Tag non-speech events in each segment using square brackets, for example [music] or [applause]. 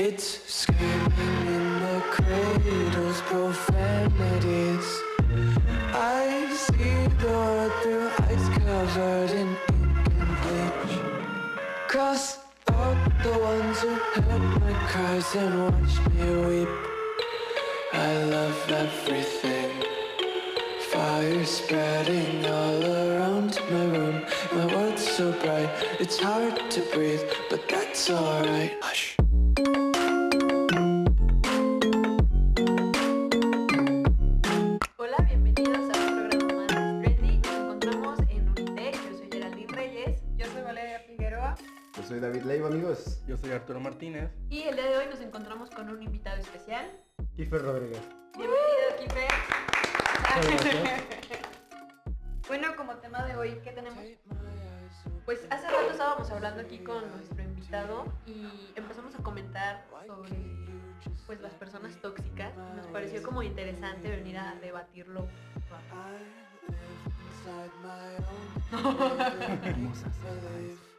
Kids screaming in the cradles, profanities. I see the world through eyes covered in ink and bleach. Cross out the ones who heard my cries and watched me weep. I love everything. Fire spreading all around my room. My world's so bright, it's hard to breathe, but that's alright. Hush. Yo soy Arturo Martínez. Y el día de hoy nos encontramos con un invitado especial. Kiefer Rodríguez. Bienvenido, gracias. [laughs] Bueno, como tema de hoy, ¿qué tenemos? Pues hace rato estábamos hablando aquí con nuestro invitado y empezamos a comentar sobre pues las personas tóxicas. Nos pareció como interesante venir a debatirlo. [laughs]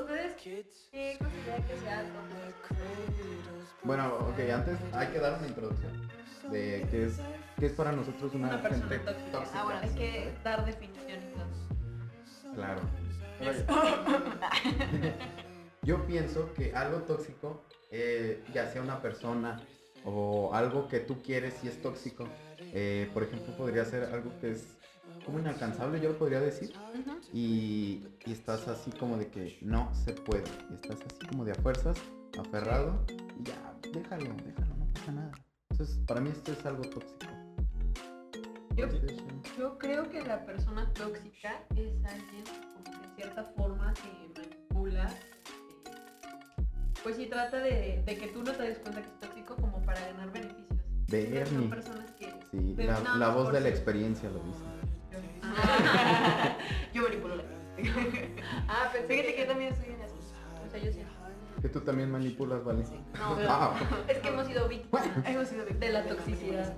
¿Ustedes qué consideran que sea tóxico? Bueno, ok, antes hay que dar una introducción de qué es, qué es para nosotros una, Una persona gente tóxica. tóxica. Ah, bueno, hay que dar definición entonces. Claro. [laughs] Yo pienso que algo tóxico, eh, ya sea una persona o algo que tú quieres y es tóxico, eh, por ejemplo, podría ser algo que es como inalcanzable, yo lo podría decir, y, y estás así como de que no se puede, y estás así como de a fuerzas, aferrado, y ya, déjalo, déjalo, no pasa nada. Entonces, para mí esto es algo tóxico. Yo, creo que la persona tóxica es alguien como que de cierta forma que manipula. eh, Pues sí, trata de, de que tú no te des cuenta que es tóxico como para ganar beneficios. Entonces, Son Bernie. personas que... Sí, la, voz de la experiencia lo dice. [laughs] Yo manipulo la Ah, pensé que, que también soy así. O sea, yo sí. Que tú también manipulas, ¿vale? No, Ah, es que hemos sido víctimas hemos sido víctimas de la toxicidad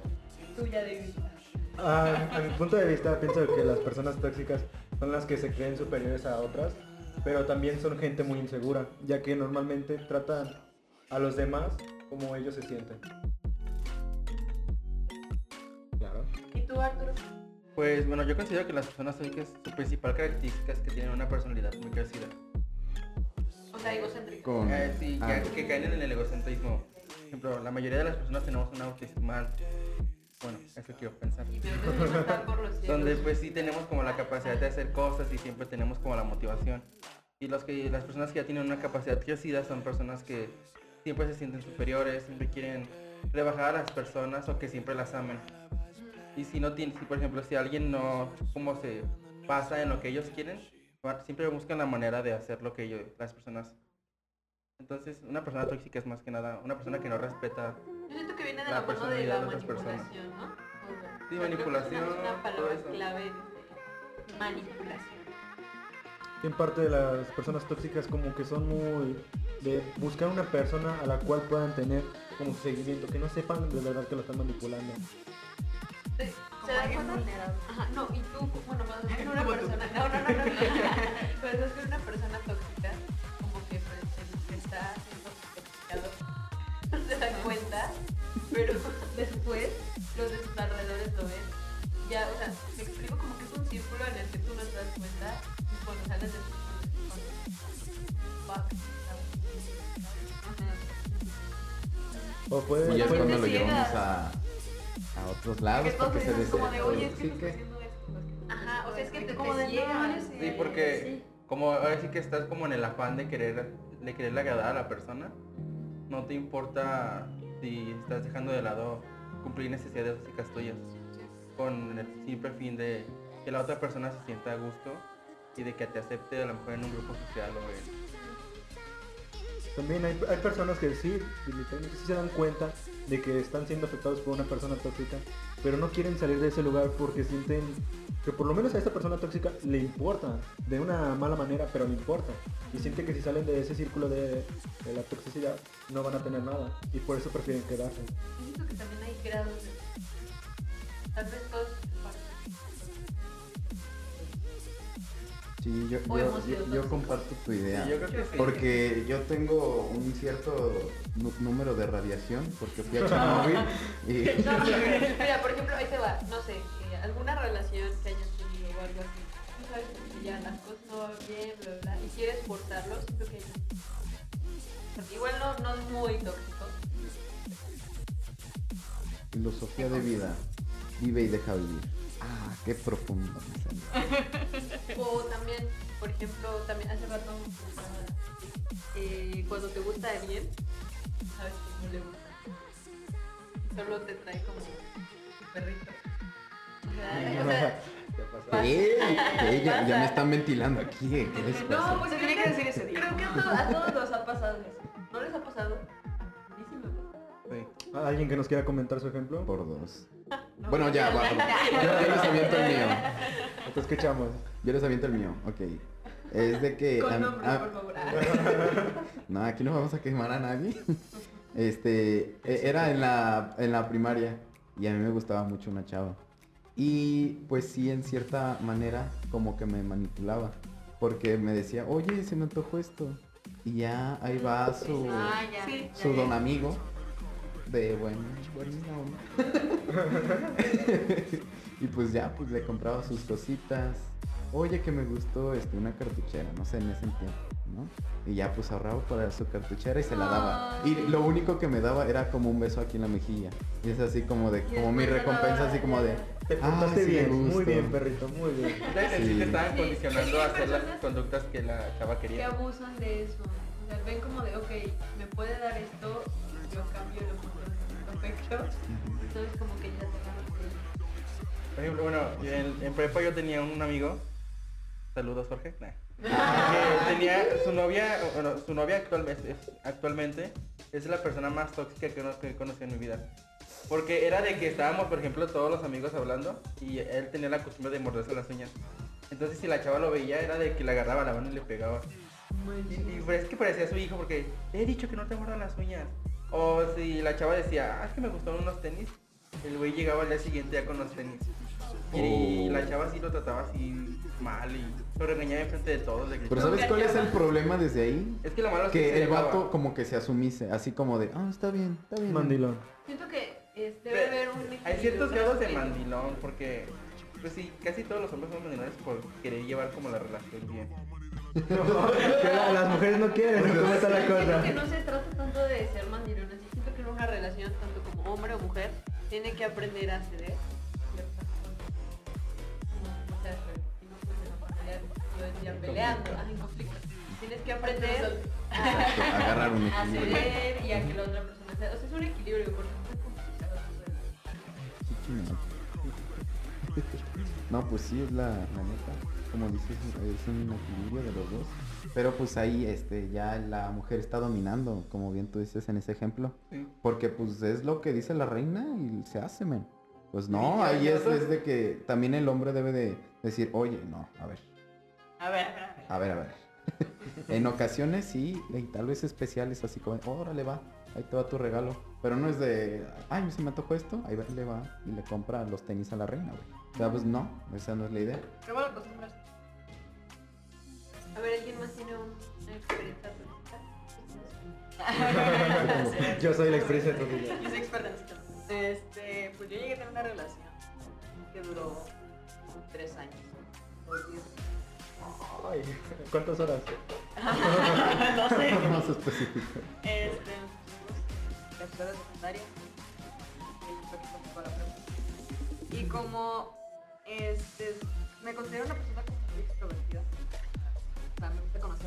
tuya de vida. Ah, a mi punto de vista pienso que las personas tóxicas son las que se creen superiores a otras, pero también son gente muy insegura, ya que normalmente tratan a los demás como ellos se sienten. Claro. ¿Y tú, Arturo? Pues bueno, yo considero que las personas tóxicas, su principal característica es que tienen una personalidad muy crecida. O sea, egocéntrico. con... Eh, sí, ah, que, que caen en el egocentrismo. Por ejemplo, la mayoría de las personas tenemos una autoestima alta. Bueno, eso quiero pensar. Y por los. Donde pues sí tenemos como la capacidad de hacer cosas y siempre tenemos como la motivación. Y los que, las personas que ya tienen una capacidad crecida son personas que siempre se sienten superiores, siempre quieren rebajar a las personas o que siempre las amen. Y si no tiene, si por ejemplo si alguien no como se pasa en lo que ellos quieren, siempre buscan la manera de hacer lo que ellos, las personas. Entonces, una persona tóxica es más que nada una persona que no respeta. Yo siento que viene de La la, mano de personalidad la de otras personas. manipulación, ¿no? O sea, Sí, manipulación, Es una, palabra eso. clave de manipulación. En parte de las personas tóxicas como que son muy de buscar una persona a la cual puedan tener como seguimiento, que no sepan de verdad que lo están manipulando. ¿Se se dan cuenta? Ajá, no, y tú, bueno, cuando estás con una persona, no, no, no, no, no. cuando estás con una persona tóxica, como que pues, que está siendo toxicado no se dan cuenta, pero después los de sus alrededores lo ven. Ya, o sea, me explico como que es un círculo en el que tú no te das cuenta y cuando sales de tu. O puede, es Porque cuando lo llevamos a, a otros lados Porque se como de, oye, es que Sí, estás que- haciendo esto. Ajá, o sea, es que te, Como te de, eres- Sí, porque como ahora sí que estás como en el afán de querer de querer agradar a la persona, no te importa si estás dejando de lado cumplir necesidades básicas tuyas con el simple fin de que la otra persona se sienta a gusto y de que te acepte a lo mejor en un grupo social o en También hay, hay personas que sí, literalmente sí se dan cuenta de que están siendo afectados por una persona tóxica, pero no quieren salir de ese lugar porque sienten que por lo menos a esta persona tóxica le importa, de una mala manera, pero le importa. Y sienten que si salen de ese círculo de, de la toxicidad no van a tener nada y por eso prefieren quedarse. Siento que también hay grados. Tal vez todos Sí, yo, yo- comparto tu idea. Sí, yo creo que sí. Porque yo tengo un cierto número de radiación porque fui a [laughs] Chernobyl y [laughs] No, mira, por ejemplo, ahí te va, no sé, eh, alguna relación que hayas tenido o algo así. Tú sabes que ya las cosas no van bien, bla, bla, bla, y quieres forzarlo, siento que igual no, no es muy tóxico. filosofía de vida. Vive y deja vivir. Qué profundo. O también, por ejemplo, también hace rato eh, cuando te gusta alguien, sabes que no le gusta. Solo te trae como perrito. O sea, [laughs] o sea, ¿Qué? ¿Qué? [laughs] Ya, ya me están ventilando aquí. ¿Qué les pasa? No, pues Se creo tiene que decir ese día. Creo que a, to- a todos nos ha pasado eso. ¿No les ha pasado? A mí sí me pasa. Sí. ¿Alguien que nos quiera comentar su ejemplo? Por dos. No, Bueno, ya, [laughs] va. Yo, yo les aviento el mío. Te escuchamos. Yo les aviento el mío, ok. Es de que... Con nombre, a- por favor. [laughs] No, aquí no vamos a quemar a nadie. [laughs] Este, e- era en la, en la primaria y a mí me gustaba mucho una chava. Y pues sí, en cierta manera, como que me manipulaba. Porque me decía, oye, se me antojó esto. Y ya ahí va su, Ah, ya. Sí. ya, su ya. don amigo de buen, buena onda. [laughs] y pues ya, pues le compraba sus cositas. Oye, que me gustó este, una cartuchera, no sé, en ese tiempo, ¿no? Y ya pues ahorraba para su cartuchera y se la daba. Y lo único que me daba era como un beso aquí en la mejilla. Y es así como de, como mi recompensa, así como de, Te Ah, portaste sí, me bien, muy bien, perrito, muy bien. Sí. Sí. te estaban Sí, condicionando sí, a hacer las conductas que la chava Que quería. abusan de eso. O sea, ven como de, ok, me puede dar esto, a. Entonces como que ya Por ejemplo, bueno, en, prepa yo tenía un amigo, saludos Jorge, que tenía su novia, bueno, su novia actualmente, es, actualmente es la persona más tóxica que, no- que he en mi vida. Porque era de que estábamos, por ejemplo, todos los amigos hablando y él tenía la costumbre de morderse las uñas. Entonces si la chava lo veía era de que le agarraba la mano y le pegaba. Y, y pues, es que parecía su hijo porque "Te he dicho que no te muerdan las uñas. O si la chava decía, ah, es que me gustaron unos tenis, el güey llegaba al día siguiente ya con los tenis. Y, Oh. la chava sí lo trataba así mal y lo regañaba enfrente de todos. Pero. ¿sabes cuál es el problema desde ahí? Es que lo malo es que, Que el vato como que se asumise, así como de, ah, está bien, está bien. Mandilón. Siento que es- debe haber un Hay ciertos grados de mandilón porque, pues sí, casi todos los hombres son mandilones por querer llevar como la relación bien. Que la- las mujeres no quieren, ¿cómo está la Siento que cosa? no se trata tanto de ser mandilones, y siento que en una relación, tanto como hombre o mujer, tiene que aprender a ceder ciertas cosas. No pues, en la familia, yo decía peleando, ah, en conflicto. Tienes que aprender Exacto, agarrar un a ceder y a que la otra persona ceda. O sea, es un equilibrio porque es muy complicado. No, pues sí, es la, la neta. Como dices, es un equilibrio de los dos. Pero pues ahí este, ya la mujer está dominando, como bien tú dices en ese ejemplo. Sí. Porque pues es lo que dice la reina y se hace, men. Pues no, Sí, ahí es, es de que también el hombre debe de decir, oye, no, a ver, A ver, a ver, a ver. a [laughs] en ocasiones sí, y tal vez especiales así como, órale va, ahí te va tu regalo. Pero no es de, ay, se me antojó esto, ahí va, le va y le compra los tenis a la reina, güey. O sea, pues no, esa no es la idea. Qué. [laughs] Yo soy la experiencia tóxica. Yo soy experta en. Este, pues yo llegué a tener una relación que duró tres años. Ay, ¿cuántas horas? [laughs] no sé. [laughs] Más específico. Este, la escuela de secundaria. Y como este, me considero una persona como muy extrovertida.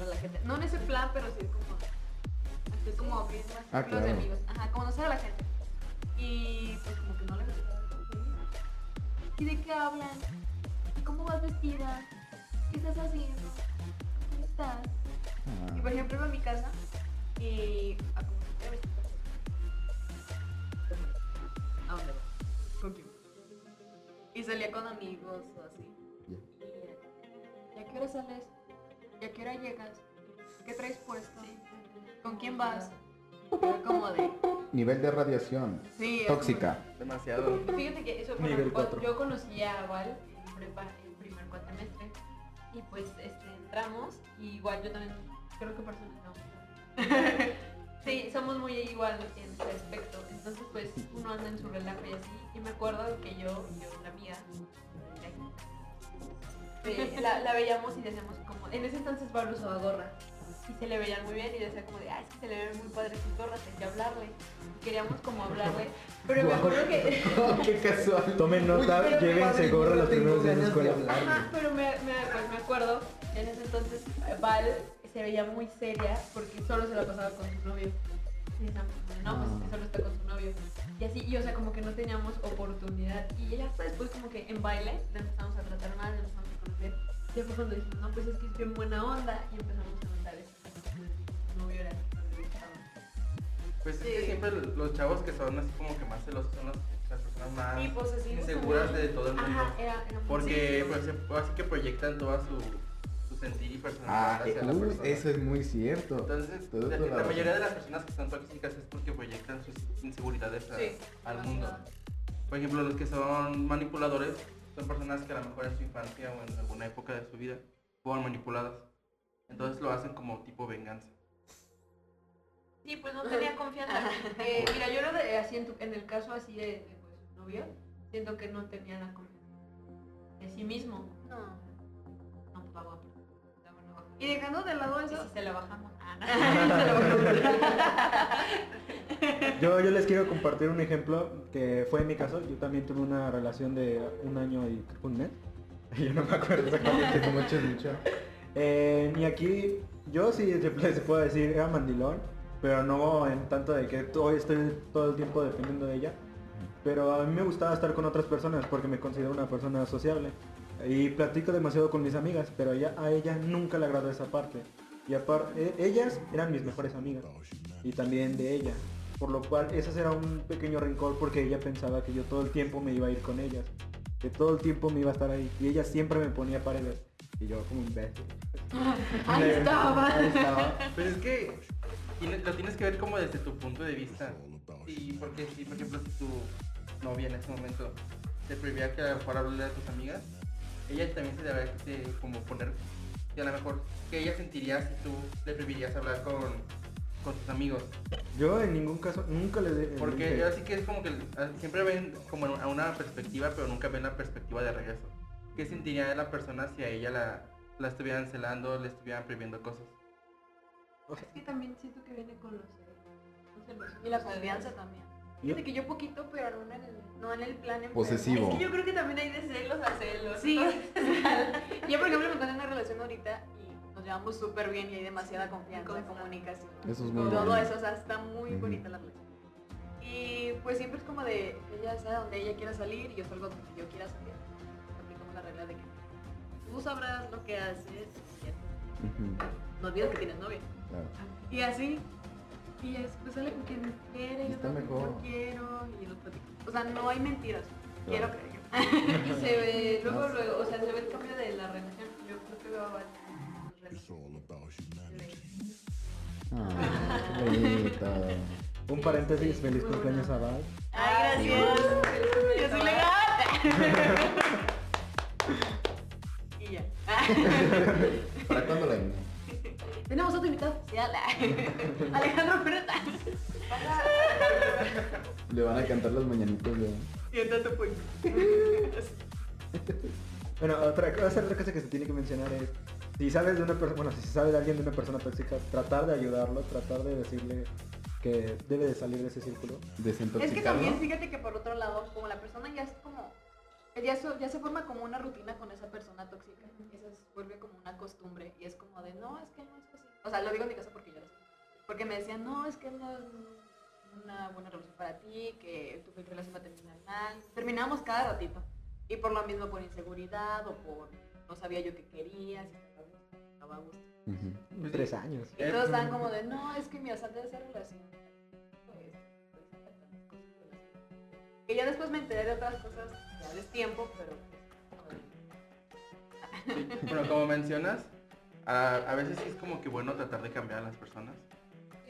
A la gente. No en ese plan, pero sí como. Estoy como abrir más Ah, de claro. amigos. Ajá, conocer a la gente. Y pues como que no le gustaba. ¿Y de qué hablan? ¿Y cómo vas vestida? ¿Qué estás haciendo? ¿Cómo estás? Y por Ah, ejemplo iba a mi casa y a como si fuera vestida. ¿A dónde voy? ¿Con quién? Y salía con amigos o así. Ya. ¿Y a qué hora sales? ¿Y a qué hora llegas? ¿Qué traes puesto? ¿Con quién vas? Era como de... nivel de radiación Sí, es tóxica. Demasiado. Fíjate que eso, Nivel cuatro. yo conocí a Val en prepa en primer cuatrimestre y pues este, entramos y igual yo también creo que personas no. [laughs] sí, somos muy igual en ese aspecto. Entonces pues uno anda en su relajo y así. Y me acuerdo que yo, yo una amiga, la, la veíamos y decíamos en ese entonces Pablo usaba gorra. Y se le veían muy bien y decía como de, ay, es que se le ven muy padres sus gorras, hay que hablarle. Y queríamos como hablarle. Pero me acuerdo que... [laughs] [laughs] Qué casual. Tomen nota, Pero llévense padre, gorra los primeros días de escuela. hablarle. Ajá, pero me, me, pues me acuerdo, en ese entonces Val se veía muy seria porque solo se la pasaba con su novio. Y no, pues es que solo está con su novio. Y así, y o sea, como que no teníamos oportunidad. Y ya hasta después como que en baile la empezamos a tratar mal, la empezamos a conocer. Y fue cuando dijimos, no, pues es que es bien buena onda. Y empezamos a notar eso. Le gustaba. Pues es que siempre los chavos que son así como que más celosos son las, las personas más posesivos inseguras de todo el mundo. Ajá, era, era muy Porque pues, así que proyectan toda su, su sentir y personalidad Ah, hacia la uh, persona. eso es muy cierto. Entonces, Todo la, la la mayoría de las personas que son tóxicas es porque proyectan sus inseguridades a- al mundo. Por ejemplo, los que son manipuladores son personas que a lo mejor en su infancia o en alguna época de su vida fueron manipuladas. Entonces lo hacen como tipo venganza. Sí, pues no tenía confianza. [laughs] Eh, mira, yo lo de así en, tu- en el caso así de, de, pues, su novio, siento que no tenía la confianza de sí mismo. No, Y dejando de lado Y eso, si se la bajamos. Ah, [laughs] [laughs] Yo, yo les quiero compartir un ejemplo que fue en mi caso. Yo también tuve una relación de un año y un mes. [laughs] Yo no me acuerdo exactamente. Que mucho mucho. Eh, y aquí yo sí se, se puede decir era mandilón, pero no en tanto de que todo, estoy todo el tiempo dependiendo de ella. Pero a mí me gustaba estar con otras personas porque me considero una persona sociable. Y platico demasiado con mis amigas, pero ella, a ella nunca le agradó esa parte. Y aparte, ellas eran mis mejores amigas. Y también de ella. Por lo cual, ese era un pequeño rencor porque ella pensaba que yo todo el tiempo me iba a ir con ellas. Que todo el tiempo me iba a estar ahí. Y ella siempre me ponía paredes. Y yo como imbécil. [laughs] Ahí estaba. Ahí estaba. Pero es que lo tienes que ver como desde tu punto de vista. Y porque si, por ejemplo, si tu novia en ese momento te prohibía que a lo mejor hablarle a tus amigas, ella también se debería de como poner, que a lo mejor, que ella sentiría si tú le prohibirías hablar con, con tus amigos. Yo en ningún caso, nunca le de- Porque dije- así que es como que ah, siempre ven como a una perspectiva, pero nunca ven la perspectiva de regreso. ¿Qué sentiría la persona si a ella la, la estuvieran celando, le estuvieran prohibiendo cosas? Es que también siento que viene con los celos. y la confianza también. Fíjate que yo poquito, pero no en el, no en el plan enfermo. Posesivo. Es que yo creo que también hay de celos a celos. Sí. [laughs] Yo, por ejemplo, me encuentro en una relación ahorita y nos llevamos súper bien y hay demasiada confianza, Confianza. comunicación. Eso es muy todo bueno. eso, o sea, está muy bonita la relación. Y pues siempre es como de, ella sabe donde ella quiera salir y yo salgo donde yo quiera salir. Aplicamos la regla de que tú sabrás lo que haces no olvides que tienes novia. claro. Y así, y después sale con quien quiere, yo también mejor. yo quiero y lo platico. O sea, no hay mentiras, quiero creer. [laughs] y se ve, luego, luego, o sea, se ve el cambio de la relación. Yo creo que veo a varios Ah, qué [laughs] bonito. Un paréntesis, feliz cumpleaños a Val. Ay, gracias. Yo soy legal. [laughs] y ya. ¿Para cuándo la? Tenemos otro invitado especial. [laughs] Alejandro Pereta. Le van a cantar las mañanitas de... Siéntate pues. Bueno, otra, cosa- otra cosa que se tiene que mencionar es, si sabes de una persona, bueno, si se sabe de alguien de una persona tóxica, tratar de ayudarlo, tratar de decirle que debe de salir de ese círculo. Es que también fíjate que por otro lado, como la persona ya es como, ya, so- ya se forma como una rutina con esa persona tóxica, eso se vuelve como una costumbre y es como de, no, es que no es así. O sea, lo digo en mi caso porque yo lo sé. Porque me decían, no, es que no es una buena relación para ti, que tu relación va a terminar mal. Terminábamos cada ratito. Y por lo mismo, por inseguridad o por no sabía yo qué quería, si estaba a gusto, gusto. Ujú. Pues, Tres años. Y todos estaban como de, no, es que mira, salte de esa relación. Pues, pues, Que ya después me enteré de otras cosas, ya es tiempo, pero Sí, Bueno, como mencionas, a, a veces sí es como que bueno tratar de cambiar a las personas.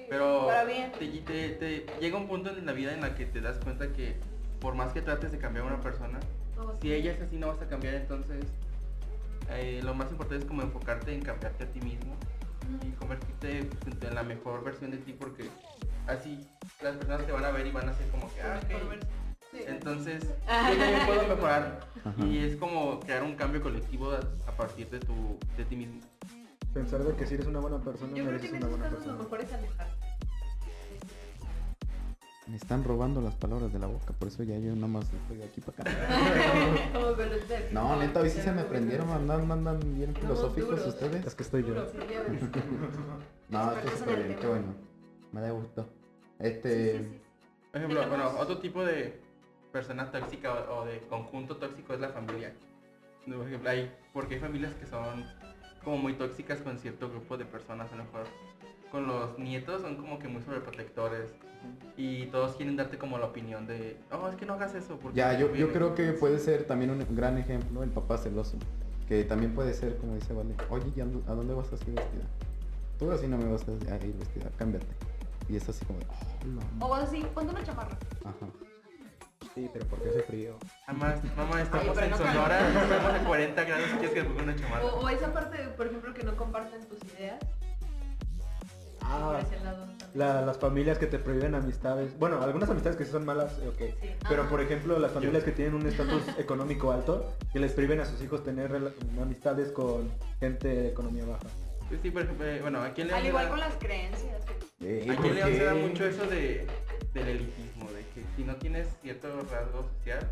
Pero bien. te, te- te- llega un punto en la vida en la que te das cuenta que por más que trates de cambiar a una persona, si ella es así no vas a cambiar, entonces eh, lo más importante es como enfocarte en cambiarte a ti mismo y convertirte pues, en la mejor versión de ti porque así las personas te van a ver y van a ser como que, ah, ok, entonces yo también puedo mejorar Ajá. y es como crear un cambio colectivo a, partir de tu de ti mismo. Pensar de que si eres una buena persona, Yo creo que mereces en una buena persona. mejor es alejarte. Me están robando las palabras de la boca, por eso ya yo nomás estoy de aquí para acá. [laughs] No, neta, hoy sí se me prendieron, andan, andan bien filosóficos duros. ustedes. Es que estoy yo. [laughs] No, esto está bien, qué bueno. Me da gusto. Este, sí, sí. Por ejemplo, bueno, otro tipo de persona tóxica o, o de conjunto tóxico es la familia. Por ejemplo, hay, porque hay familias que son como muy tóxicas con cierto grupo de personas, a lo mejor con los nietos son como que muy sobreprotectores y todos quieren darte como la opinión de, oh, es que no hagas eso. Porque ya, yo, yo conviene". creo que puede ser también un gran ejemplo el papá celoso. Que también puede ser, como dice Vale, oye, ¿y a dó- a dónde vas así vestida? Tú así no me vas a ir vestida, cámbiate. Y es así como, de, "Oh, O así, ponte una chamarra. Ajá. Sí, pero porque hace frío. Además, mamá, estamos en no Sonora, estamos a 40 grados y quieres que ponga una chamarra. O, o esa parte, por ejemplo, que no comparten tus ideas. Ah, por la- las familias que te prohíben amistades. Bueno, algunas amistades que sí son malas, eh, ok. Sí. Pero Ah. por ejemplo, las familias que tienen un estatus [laughs] económico alto, que les prohíben a sus hijos tener amistades con gente de economía baja. Pues sí, por ejemplo, eh, bueno, aquí Al igual da- con las creencias. Aquí ¿por en León se da qué? mucho eso de, del elitismo, de que si no tienes cierto rasgo social,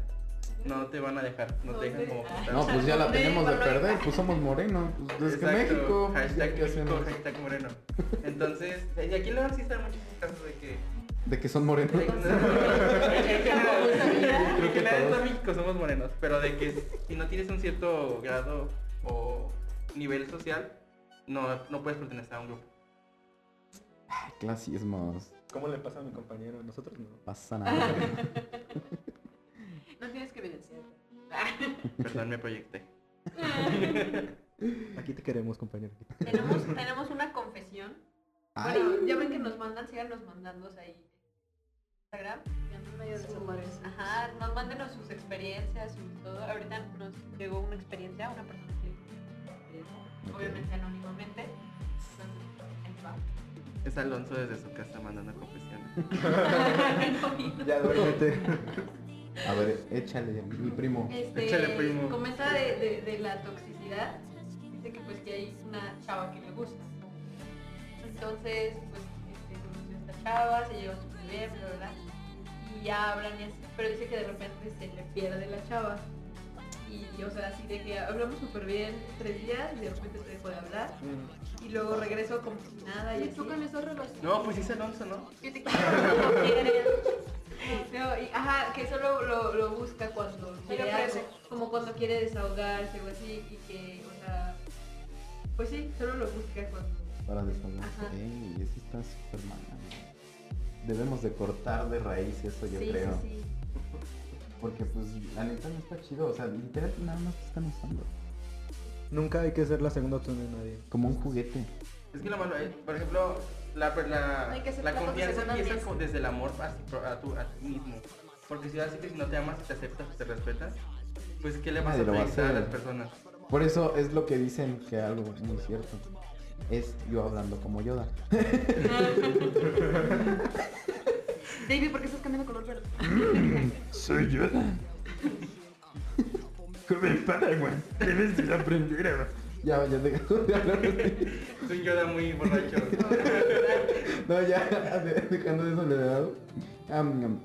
no te van a dejar, no te dejan como. No, pues ya la tenemos de perder, pues somos morenos. Pues desde Exacto, México, hashtag ya, ¿qué México, hashtag moreno. Entonces, y aquí en León sí están muchos casos de que... De que son morenos. en general, en Creo que general en todo todos. México somos morenos, pero de que si no tienes un cierto grado o nivel social, no, no puedes pertenecer a un grupo. Ay, Clasismos. ¿Cómo le pasa a mi compañero? Nosotros no. Pasa nada. [laughs] No tienes que evidenciar. [laughs] Perdón, me proyecté. [laughs] Aquí te queremos, compañero. tenemos, tenemos una confesión. Ay, Bueno, ya ven que nos mandan, síganos mandando ahí. Instagram. Ya no de celulares. Ajá, nos mándenos sus experiencias, su todo. Ahorita nos llegó una experiencia, una persona que Ok. obviamente anónimamente. Es Alonso desde su casa mandando confesiones. [laughs] Ya duérmete. A ver, échale, mi primo. Este, Échale, primo. Comenta de, de, de la toxicidad. Dice que pues que hay una chava que le gusta. Entonces, pues, este, conoció a esta chava, se llevó bien, bla, bla, bla. Y ya hablan y así, pero dice que de repente se le pierde la chava. Y, o sea, así de que hablamos súper bien tres días y de repente se dejó de hablar. Y luego regreso como si nada y Y así. tú con esa relación. No, pues sí Alonso, ¿no? Que te quiero cuando quieres. No, y, ajá, que solo lo, lo busca cuando Se quiere algo, como cuando quiere desahogarse o así, y que, o sea, pues sí, solo lo busca cuando... Para desahogarse. Ey, eso está súper mal. Debemos de cortar de raíz eso, yo sí, creo. sí, sí. Porque pues la neta no está chido. O sea, literal nada más te están usando. Nunca hay que ser la segunda opción de nadie. Como un juguete. Es que lo malo es, por ejemplo, la, la, confianza empieza con- desde el amor a, ti- a tu, a ti mismo. Porque si así que si no te amas, te aceptas, te respetas, pues ¿qué le vas Nadie a va a proyectar a hacer. las personas? Por eso es lo que dicen que algo muy cierto. Es yo hablando como Yoda. [laughs] [laughs] David, ¿por qué estás cambiando color verde? Soy Yoda. Joven Padawan, debes de aprender a... Ya, ya dejó de hablar así. Soy Yoda muy borracho. [laughs] No, ya, de- dejando de eso le he dado. Am, am,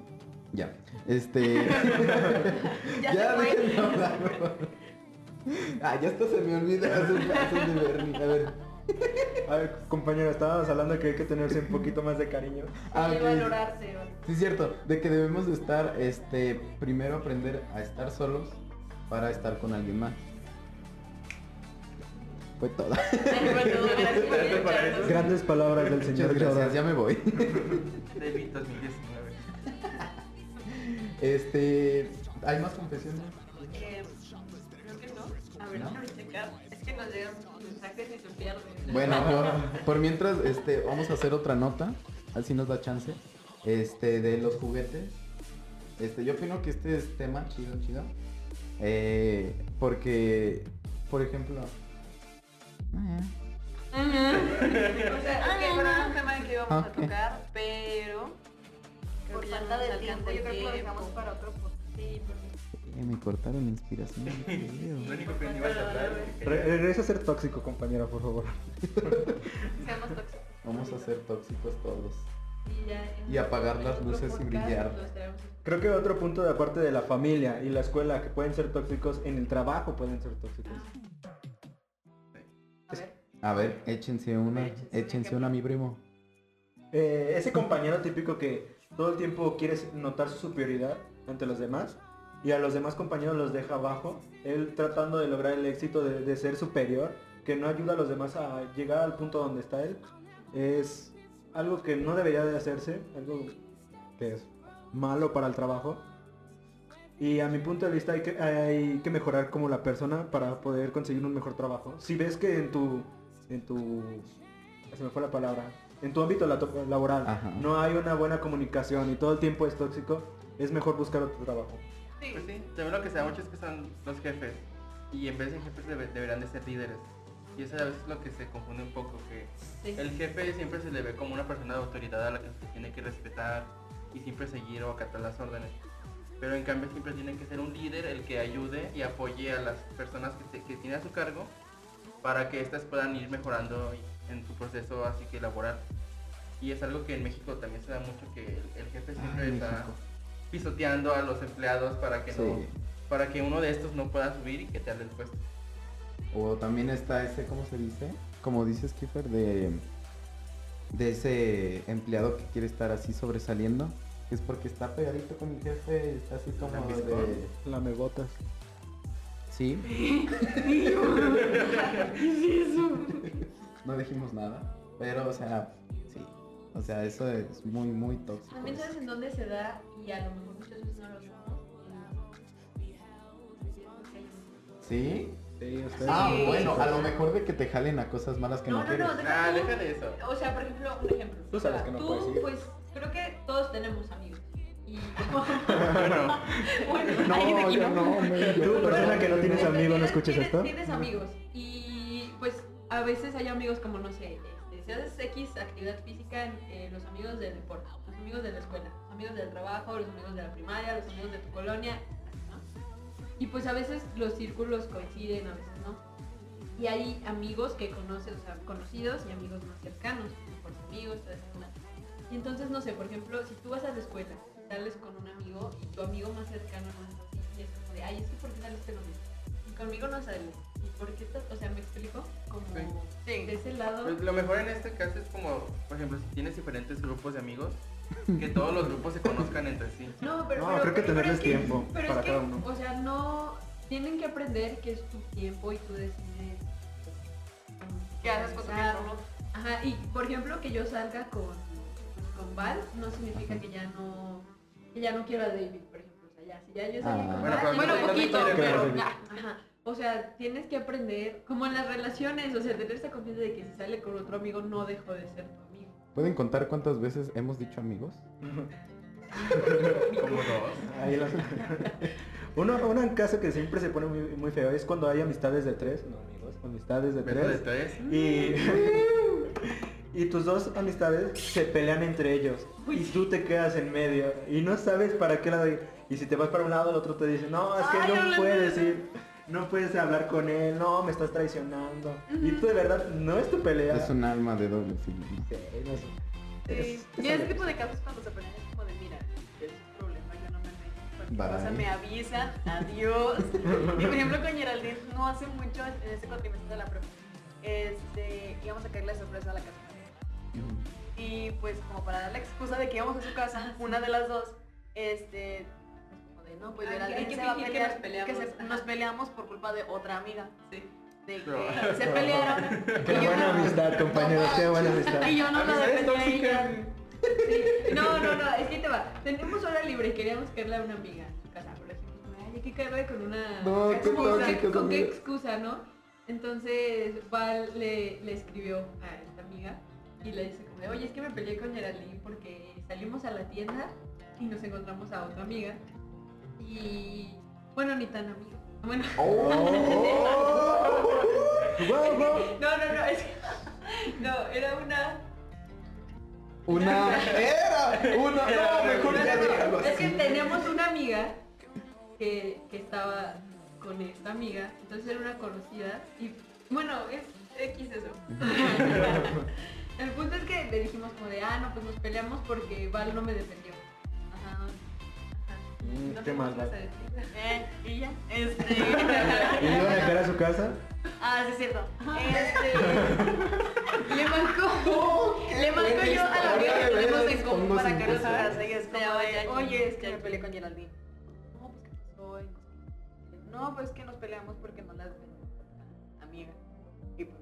ya, este... [laughs] Ya ya de hablar. Ah, ya hasta se me olvida de. A ver. A ver, compañero, estábamos hablando que hay que tenerse un poquito más de cariño. [laughs] Ah, Y ok. valorarse. Sí, es cierto, de que debemos de estar, este, primero aprender a estar solos para estar con alguien más. Fue todo. [laughs] [laughs] Grandes palabras del señor Muchas gracias, ya me voy. David 2019. Este, ¿hay más confesiones? Eh, creo que no. A ver, ¿No? déjame checar. Es que nos llegan mensajes y se pierden. Bueno, [laughs] por, por mientras, este, vamos a hacer otra nota, así nos da chance, este, de los juguetes. Este, yo opino que este es tema chido, chido, eh, porque por ejemplo. [laughs] O sea, es que bueno, era un tema que íbamos Ok. a tocar, pero creo Por que ya falta de tiempo, yo creo que lo dejamos para otro podcast. Sí, porque Eh, me cortaron la inspiración. [laughs] Lo único que me ibas a hablar regresa a ser tóxico, compañera, por favor. [laughs] seamos tóxicos. Vamos a ser tóxicos todos. Y, ya en Y apagar las luces y brillar. Creo que otro punto de aparte de la familia y la escuela que pueden ser tóxicos, en el trabajo pueden ser tóxicos. A ver. A ver, échense una, Échense échense una a mi primo. Eh, ese compañero típico que todo el tiempo quiere notar su superioridad ante los demás y a los demás compañeros los deja abajo, él tratando de lograr el éxito de, de ser superior, que no ayuda a los demás a llegar al punto donde está él, es algo que no debería de hacerse, algo que es malo para el trabajo. Y a mi punto de vista hay que, hay que mejorar como la persona para poder conseguir un mejor trabajo. Si ves que en tu, en tu, se me fue la palabra, en tu ámbito laboral Ajá. no hay una buena comunicación y todo el tiempo es tóxico, es mejor buscar otro trabajo. Sí. Pues sí, también lo que se da mucho es que son los jefes. Y en vez de jefes debe- deberían de ser líderes. Y eso a veces es lo que se confunde un poco, que Sí. el jefe siempre se le ve como una persona de autoridad a la que se tiene que respetar y siempre seguir o acatar las órdenes. Pero en cambio siempre tiene que ser un líder el que ayude y apoye a las personas que, te- que tiene a su cargo para que éstas puedan ir mejorando en su proceso así que laboral. Y es algo que en México también se da mucho que el, el jefe siempre Ay, está México. Pisoteando a los empleados para que Sí. no para que uno de estos no pueda subir y que te el puesto. O también está ese, ¿cómo se dice? Como dices, Kiefer, de, de ese empleado que quiere estar así sobresaliendo. que Es porque está pegadito con el jefe, está así como Lambiscón. de... Lamegotas. Sí. [laughs] no dijimos nada, pero o sea. O sea, eso es muy, muy tóxico. También sabes en dónde se da y a lo mejor muchas veces no lo sabemos. ¿Sí? Sí, ustedes. Ah, Sí. bueno, a lo mejor de que te jalen a cosas malas que no, No, no, quieres. no, deja Ah, de eso. O sea, por ejemplo, un ejemplo. Tú sabes O sea, que no tú, puedes ir. Pues creo que todos tenemos amigos. Y [laughs] Bueno, [laughs] bueno, No, hay de yo que no, me- Tú, persona que no tienes amigos, no escuches tienes- esto. Tienes amigos y pues a veces hay amigos como no sé, si haces X actividad física, eh, los amigos del deporte, los amigos de la escuela, los amigos del trabajo, los amigos de la primaria, los amigos de tu colonia, ¿no? Y pues a veces los círculos coinciden, a veces no. Y hay amigos que conoces, o sea, conocidos y amigos más cercanos, mejores amigos. Y entonces, no sé, por ejemplo, si tú vas a la escuela, sales con un amigo y tu amigo más cercano no es así, y es como de, ay, es que ¿por qué saliste conmigo? Y conmigo no sales. ¿Y por qué? ta- O sea, ¿me explico? Como Sí. de ese lado. pues, lo mejor en este caso es como, por ejemplo, si tienes diferentes grupos de amigos, que todos los grupos se conozcan entre sí. [laughs] No, pero, No, pero- creo que pero tenerles es que- tiempo pero para es que, cada uno. O sea, no tienen que aprender que es tu tiempo y tú decides ¿Qué haces con tu tiempo? Ajá, y por ejemplo que yo salga con, pues, con Val no significa que ya no que ya no quiero a David, por ejemplo. O sea, ya, si ya yo salí Ah. con Bueno, Val, pero bueno, no te poquito, pero pero- ajá. O sea, tienes que aprender, como en las relaciones, o sea, tener esa confianza de que si sale con otro amigo no dejo de ser tu amigo. ¿Pueden contar cuántas veces hemos dicho amigos? Como dos. Ahí las- [laughs] Uno, un caso que siempre se pone muy, muy feo es cuando hay amistades de tres, no amigos, amistades de Beso de tres. tres. Y, [laughs] y tus dos amistades se pelean entre ellos. Y tú te quedas en medio. Y no sabes para qué lado ir. Y si te vas para un lado, el otro te dice, no, es que Ay, no hablando puedes ir. No puedes hablar con él, no, me estás traicionando. Y tú de verdad, no es tu pelea. Es un alma de doble filo. Sí, no. Sí. Es- Y es ese tipo de casos cuando se pelean es como de, mira, es un problema, yo no me meto. Bye. cosa me avisan, adiós. y por ejemplo con Geraldine, no hace mucho, en ese cuatrimestre de la prepa, este, íbamos a caerle sorpresa a la casa. Y pues como para dar la excusa de que íbamos a su casa, una de las dos, este, de, no, pues que Geraldine hay que se va a fingir que pelear, nos peleamos, que se- ajá. nos peleamos por culpa de otra amiga. Sí. De que Pero- se pelearon. [laughs] Qué buena no- amistad, compañeros, qué buena amistad. Y yo no la Amistades defendí a tóxicas. ella. Sí. No, no, no, es que te va. Tenemos hora libre y queríamos caerle a una amiga en su casa, pero dijimos, "Ay, hay que caerle con una No, qué excusa, ¿con qué excusa, no? Entonces Val le, le escribió a esta amiga y le dice como de, oye, es que me peleé con Geraldine porque salimos a la tienda y nos encontramos a otra amiga y bueno, ni tan amiga. Bueno, ¡Oh! No, no, no, es no, era una Una. Era. Una. No, mejor Es que así. teníamos una amiga que, que estaba con esta amiga, entonces era una conocida y bueno, es X eso. [laughs] El punto es que le dijimos como de, ah, no, pues nos peleamos porque Val no me defendió. Ajá. Mm, No qué qué vas a Val. decir. [laughs] Eh, y ya. Este. [laughs] ¿Y a dejar a su casa? Ah, sí es cierto. Este. [laughs] le marcó. le marcó yo a la amiga que tenemos en común para que nos haga y es como de, oye, es que me peleé con Geraldine. No, pues qué pasó. No pues que nos peleamos porque no la defendí. Amiga. Y pues.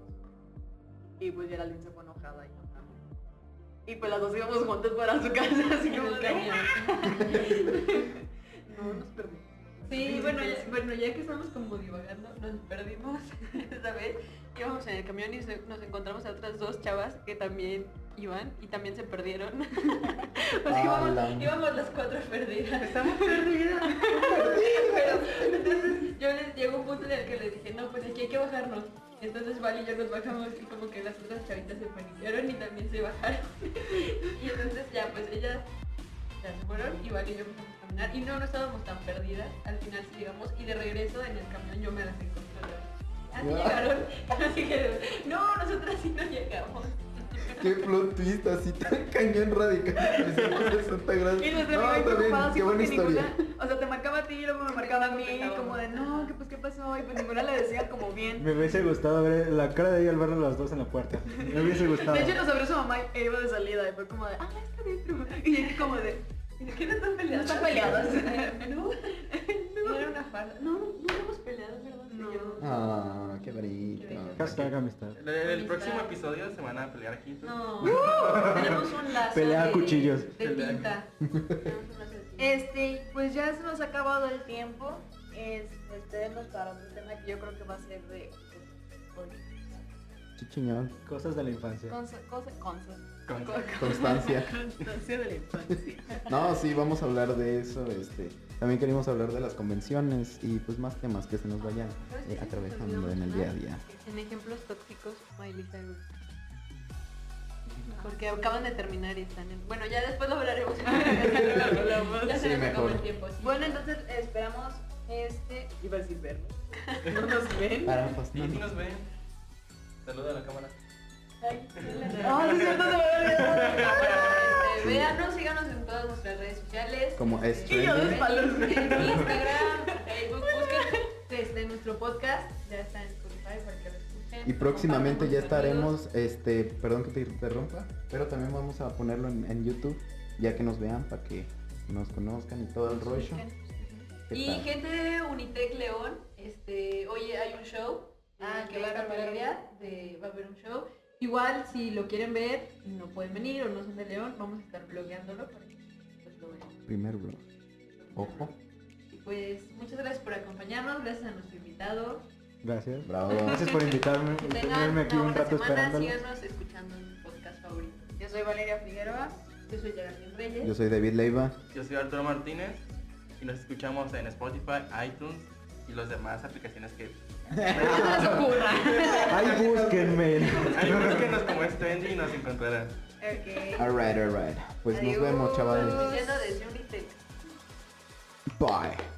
Y pues Geraldine se fue enojada y no Y pues las dos íbamos juntas para su casa, así como. No, nos perdimos. Sí, bueno ya, bueno, ya que estamos como divagando, nos perdimos [laughs] esa vez. Íbamos en el camión y se- nos encontramos a otras dos chavas que también iban y también se perdieron. [laughs] o sea, íbamos, las cuatro perdidas. Estamos perdidas. [laughs] Pero entonces yo les llegó un punto en el que les dije, no, pues aquí hay que bajarnos. Entonces Val y yo nos bajamos y como que las otras chavitas se paniquearon y también se bajaron. y entonces ya pues ellas ya se fueron y Val y yo caminar y no, no estábamos tan perdidas, al final sí llegamos y de regreso en el camión yo me las encontré. Así llegaron, [laughs] así que no, nosotras sí no llegamos. Qué plot twist así tan [laughs] cañón radical. 360 grados. Y No, bien, preocupada así qué buena porque historia. ninguna, o sea, te marcaba a ti y luego me marcaba a mí, como [laughs] de no, que pues qué pasó, y pues ninguna le decía como bien. Me hubiese gustado ver la cara de ella al verlas las dos en la puerta. Me hubiese gustado. De hecho nos abrió su mamá y iba de salida y fue como de, ah, está dentro. Y ella como ¿Y de qué no están peleadas? [laughs] No están peleadas. no, era una farsa. No, no, no hemos peleado, ¿verdad? No. Ah, qué bonito. Hashtag amistad. El, el próximo episodio se van a pelear aquí. entonces. No, [laughs] tenemos un lazo Pelea a de, cuchillos. de Pelea. tinta. [laughs] Tenemos un lazo de tinta. este, pues ya se nos ha acabado el tiempo. Este, esperemos para otro tema que yo creo que va a ser de Chichiñón. Cosas de la infancia. cosa, cosa, cosa. Con- [laughs] Constancia. Constancia de la infancia. [laughs] No, sí, vamos a hablar de eso. Este, también queremos hablar de las convenciones y pues más temas que se nos vayan ¿Sabes qué eh, atravesando en el día a día. En ejemplos tóxicos, Miley Cyrus. Porque acaban de terminar y están en... Bueno, ya después lo hablaremos. [laughs] ya se Sí, mejor. el tiempo. sí. Bueno, entonces esperamos este. Iba a decir verlo. No nos ven. Para pues, nos ven. Saluda a la cámara. Ay, sí, cierto, se me había olvidado. Este, véanos, síganos en todas nuestras redes sociales. Como es. En Instagram, Facebook, busquen este, nuestro podcast. Ya está en Spotify para que lo escuchen. Y próximamente ya estaremos, este, perdón que te interrumpa, pero también vamos a ponerlo en, en YouTube, ya que nos vean, para que nos conozcan y todo el rollo. ¿Qué Y tal? gente de Unitec León, este, oye, hay un show. Ah, eh, que la claro. galería de, va a haber un show. Igual, si lo quieren ver y no pueden venir o no son de León, vamos a estar blogueándolo para que pues, lo vean. Primer blog. Ojo. Y pues, muchas gracias por acompañarnos, gracias a nuestro invitado. Gracias. Bravo. Gracias por invitarme, Que por tengan tenerme aquí una un rato semana, esperándolo. síganos escuchando en mi podcast favorito. Yo soy Valeria Figueroa. Yo soy Geraldine Reyes. Yo soy David Leiva. Yo soy Arturo Martínez y nos escuchamos en Spotify, iTunes y las demás aplicaciones que... Ay, búsquenme. Ahí búsquenos como es trendy y nos encontrarán. Ok. Alright, alright. Pues nos vemos, chavales. Bye.